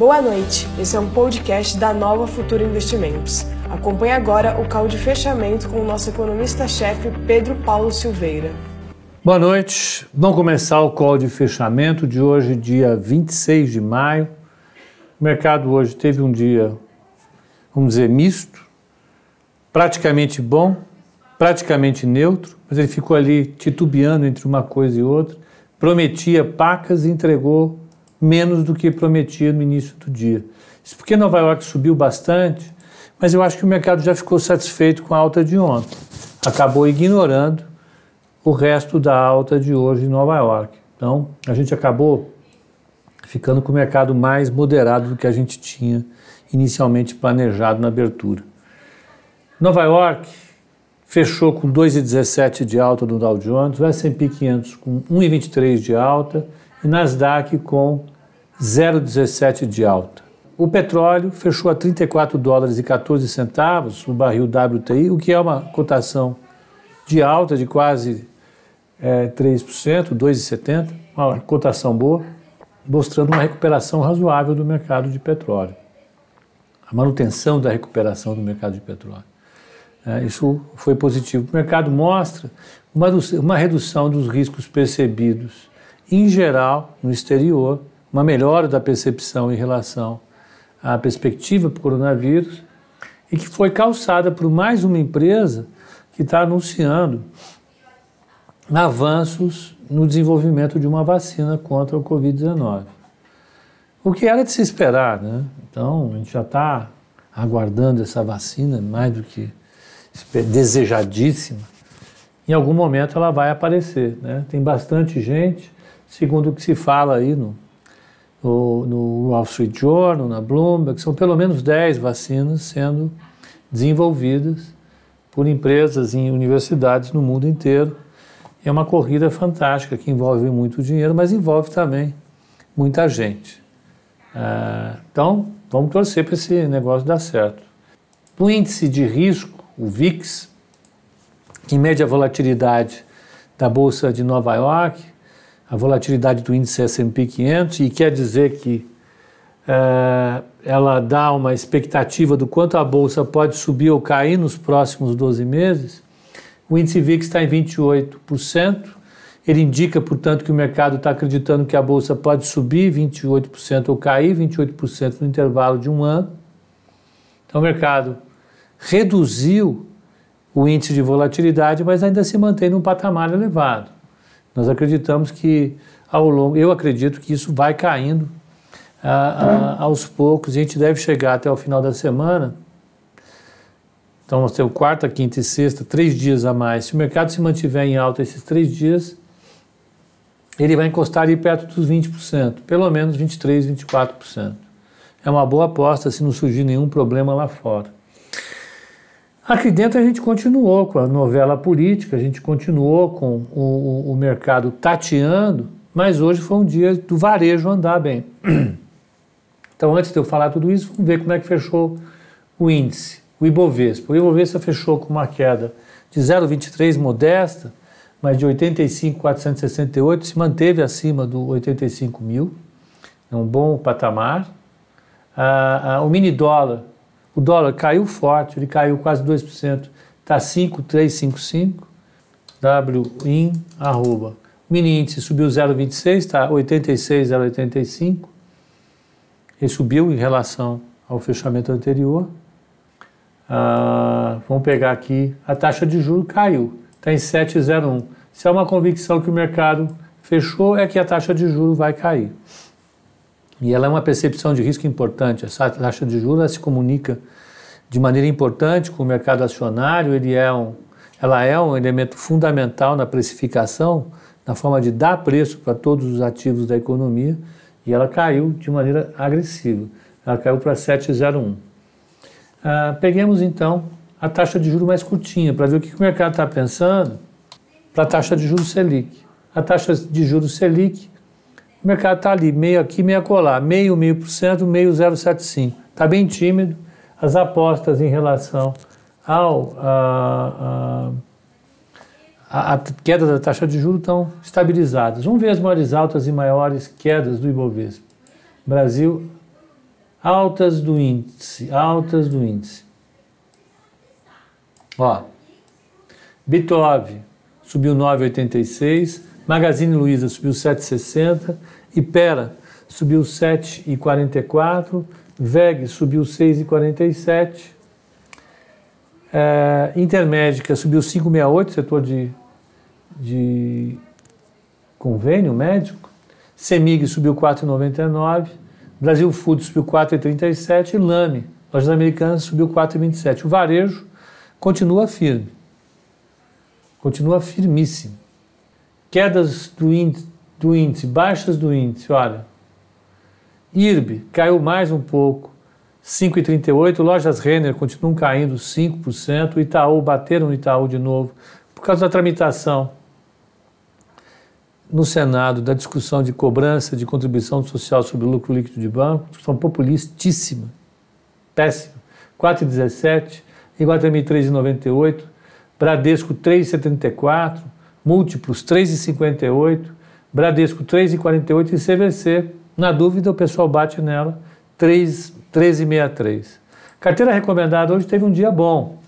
Boa noite, esse é um podcast da Nova Futura Investimentos. Acompanhe agora o call de fechamento com o nosso economista-chefe Pedro Paulo Silveira. Boa noite, vamos começar o call de fechamento de hoje, dia 26 de maio. O mercado hoje teve um dia, vamos dizer, misto, praticamente bom, praticamente neutro, mas ele ficou ali titubeando entre uma coisa e outra, prometia pacas e entregou menos do que prometia no início do dia. Isso porque Nova York subiu bastante, mas eu acho que o mercado já ficou satisfeito com a alta de ontem. Acabou ignorando o resto da alta de hoje em Nova York. Então, a gente acabou ficando com o mercado mais moderado do que a gente tinha inicialmente planejado na abertura. Nova York fechou com 2,17 de alta no Dow Jones, o S&P 500 com 1,23 de alta e Nasdaq com 0,17 de alta. O petróleo fechou a 34 dólares e 14 centavos, o barril WTI, o que é uma cotação de alta de quase é, 3%, 2,70, uma cotação boa, mostrando uma recuperação razoável do mercado de petróleo. A manutenção da recuperação do mercado de petróleo. É, isso foi positivo. O mercado mostra uma, uma redução dos riscos percebidos, em geral, no exterior, uma melhora da percepção em relação à perspectiva para o coronavírus e que foi calçada por mais uma empresa que está anunciando avanços no desenvolvimento de uma vacina contra o Covid-19. O que era de se esperar, né? Então, a gente já está aguardando essa vacina mais do que desejadíssima. Em algum momento ela vai aparecer, né? Tem bastante gente, segundo o que se fala aí no, no, no Wall Street Journal, na Bloomberg, são pelo menos 10 vacinas sendo desenvolvidas por empresas em universidades no mundo inteiro. É uma corrida fantástica que envolve muito dinheiro, mas envolve também muita gente. É, então, vamos torcer para esse negócio dar certo. O índice de risco, o VIX, que mede a volatilidade da Bolsa de Nova York, a volatilidade do índice S&P 500 e quer dizer que é, ela dá uma expectativa do quanto a bolsa pode subir ou cair nos próximos 12 meses. O índice VIX está em 28%. Ele indica, portanto, que o mercado está acreditando que a bolsa pode subir 28% ou cair 28% no intervalo de um ano. Então, o mercado reduziu o índice de volatilidade, mas ainda se mantém num patamar elevado. Nós acreditamos que ao longo, eu acredito que isso vai caindo ah, ah, aos poucos, a gente deve chegar até o final da semana. Então, nós temos quarta, quinta e sexta, três dias a mais. Se o mercado se mantiver em alta esses três dias, ele vai encostar ali perto dos 20%, pelo menos 23%, 24%. É uma boa aposta se não surgir nenhum problema lá fora. Aqui dentro a gente continuou com a novela política, a gente continuou com o, o, o mercado tateando, mas hoje foi um dia do varejo andar bem. Então, antes de eu falar tudo isso, vamos ver como é que fechou o índice, o Ibovespa. O Ibovespa fechou com uma queda de 0,23 modesta, mas de 85,468, se manteve acima do 85 mil, é um bom patamar. Ah, ah, o mini dólar o dólar caiu forte, ele caiu quase 2%, está 5,355, WIN, arroba. Mini índice subiu 0,26, está 86,085. Ele subiu em relação ao fechamento anterior. Ah, vamos pegar aqui, a taxa de juros caiu, está em 7,01. Se é uma convicção que o mercado fechou, é que a taxa de juros vai cair. E ela é uma percepção de risco importante. Essa taxa de juros se comunica de maneira importante com o mercado acionário, ele é um, ela é um elemento fundamental na precificação, na forma de dar preço para todos os ativos da economia, e ela caiu de maneira agressiva. Ela caiu para 7,01. Ah, peguemos então a taxa de juros mais curtinha, para ver o que o mercado está pensando para a taxa de juros Selic. A taxa de juros Selic o mercado está ali, meio aqui, meio acolá, meio, meio por cento, meio 0,75. Está bem tímido. As apostas em relação ao a, a, a, queda da taxa de juros estão estabilizadas. Vamos ver as maiores altas e maiores quedas do Ibovespa. Brasil, Altas do índice, altas do índice. Ó, Bitov subiu 9,86, Magazine Luiza subiu 7,60, Ipera subiu 7,44, VEG subiu 6,47, é, Intermédica subiu 5,68, setor de, de convênio médico, Semig subiu 4,99, Brasil Food subiu 4,37 e Lame, lojas americanas, subiu 4,27. O varejo continua firme, continua firmíssimo. Quedas do índice, do índice, baixas do índice, olha. IRB caiu mais um pouco, 5,38. Lojas Renner continuam caindo 5%. Itaú bateram no Itaú de novo por causa da tramitação no Senado da discussão de cobrança de contribuição social sobre o lucro líquido de banco, discussão populistíssima, péssima. 4,17, Iguatemi 3,98, Bradesco 3,74, múltiplos 3,58, Bradesco 3,48 e CVC. Na dúvida, o pessoal bate nela 13,63. Carteira recomendada hoje teve um dia bom.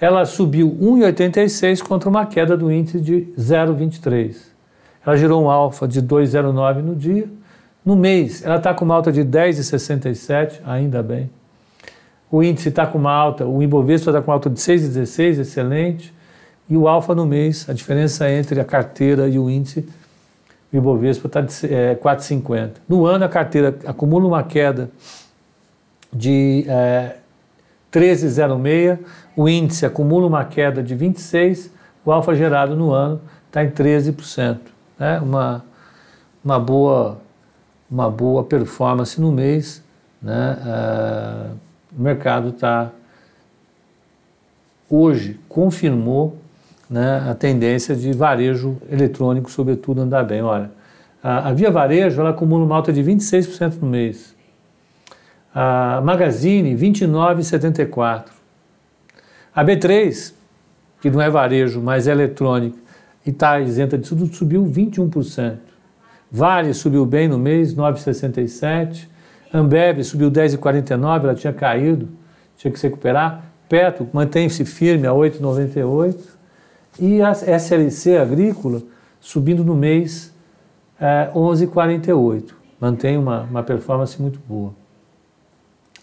Ela subiu 1,86 contra uma queda do índice de 0,23. Ela gerou um alfa de 2,09 no dia. No mês, ela está com uma alta de 10,67, ainda bem. O índice está com uma alta, o Ibovespa está com uma alta de 6,16, excelente. E o alfa no mês, a diferença entre a carteira e o índice, o Ibovespa está de é, 4,50. No ano, a carteira acumula uma queda de é, 13,06, o índice acumula uma queda de 26, o alfa gerado no ano está em 13%. Né? Uma, uma, boa, uma boa performance no mês. Né? É, o mercado está, hoje, confirmou né, a tendência de varejo eletrônico, sobretudo, andar bem. Olha, a, a Via Varejo ela acumula uma alta de 26% no mês. A Magazine, 29,74%. A B3, que não é varejo, mas é eletrônica, e está isenta de tudo, subiu 21%. Vale subiu bem no mês, 9,67%. Ambev subiu 10,49%, ela tinha caído, tinha que se recuperar. Petro mantém-se firme a 8,98%. E a SLC agrícola subindo no mês é, 11,48. Mantém uma, uma performance muito boa.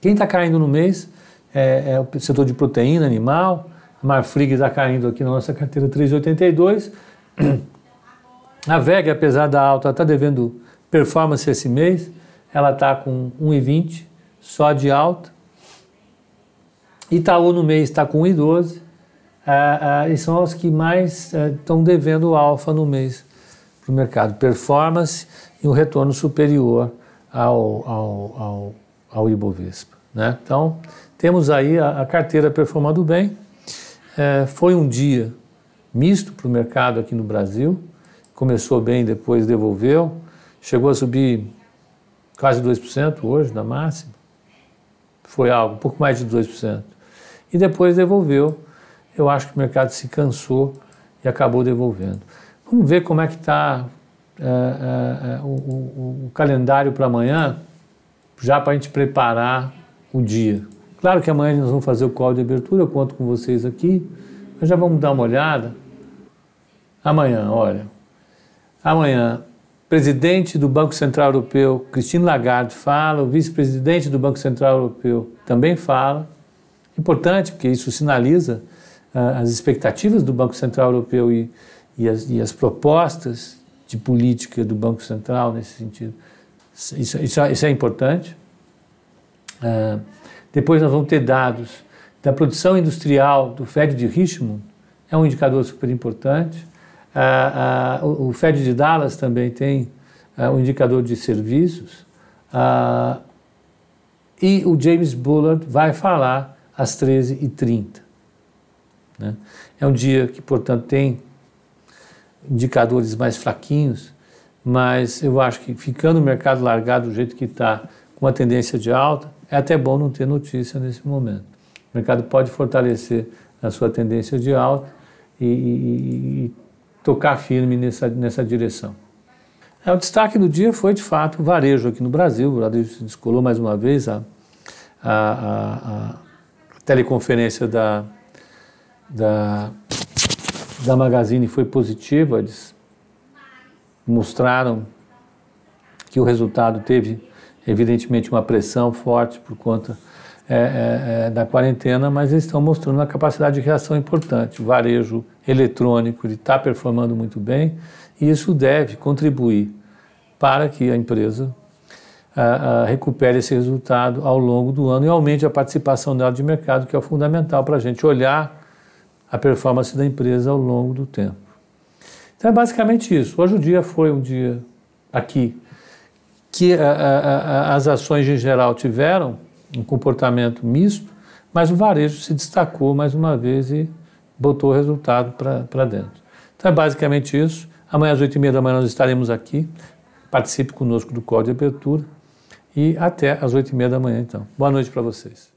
Quem está caindo no mês é, é, o setor de proteína animal. A Marfrig está caindo aqui na nossa carteira 3,82. A VEG, apesar da alta, está devendo performance esse mês. Ela está com 1,20 só de alta. Itaú no mês está com 1,12 ah, ah, e são os que mais estão ah, devendo alfa no mês para o mercado. Performance e um retorno superior ao, ao, ao, ao Ibovespa. Né? Então, temos aí a, a carteira performando bem. É, foi um dia misto para o mercado aqui no Brasil. Começou bem, depois devolveu. Chegou a subir quase 2% hoje, na máxima. Foi algo, um pouco mais de 2%. E depois devolveu eu acho que o mercado se cansou e acabou devolvendo. Vamos ver como é que está é, é, é, o, o, o, calendário para amanhã, já para a gente preparar o dia. Claro que amanhã nós vamos fazer o call de abertura, eu conto com vocês aqui, mas já vamos dar uma olhada. Amanhã, olha, amanhã, presidente do Banco Central Europeu, Christine Lagarde, fala, o vice-presidente do Banco Central Europeu também fala. Importante, porque isso sinaliza as expectativas do Banco Central Europeu e, e, as, e, as, propostas de política do Banco Central nesse sentido. Isso, isso, isso é importante. Uh, depois nós vamos ter dados da produção industrial do Fed de Richmond, é um indicador super importante. Uh, uh, o, o Fed de Dallas também tem um indicador de serviços. e o James Bullard vai falar às 13h30. Né? É um dia que, portanto, tem indicadores mais fraquinhos, mas eu acho que ficando o mercado largado do jeito que está, com uma tendência de alta, é até bom não ter notícia nesse momento. O mercado pode fortalecer a sua tendência de alta e, e, e tocar firme nessa, nessa direção. É, o destaque do dia foi, de fato, o varejo aqui no Brasil. O varejo se descolou mais uma vez. A, a, a, a teleconferência da, da, da Magazine foi positiva. Eles mostraram que o resultado teve, evidentemente, uma pressão forte por conta é, é, é, da quarentena, mas eles estão mostrando uma capacidade de reação importante. O varejo eletrônico está performando muito bem e isso deve contribuir para que a empresa a, a, recupere esse resultado ao longo do ano e aumente a participação dela de mercado, que é fundamental para a gente olhar a performance da empresa ao longo do tempo. Então é basicamente isso. Hoje o dia foi um dia aqui que a, as ações em geral tiveram um comportamento misto, mas o varejo se destacou mais uma vez e botou o resultado para dentro. Então é basicamente isso. Amanhã às oito e meia da manhã nós estaremos aqui. Participe conosco do Código de Abertura e até às oito e meia da manhã então. Boa noite para vocês.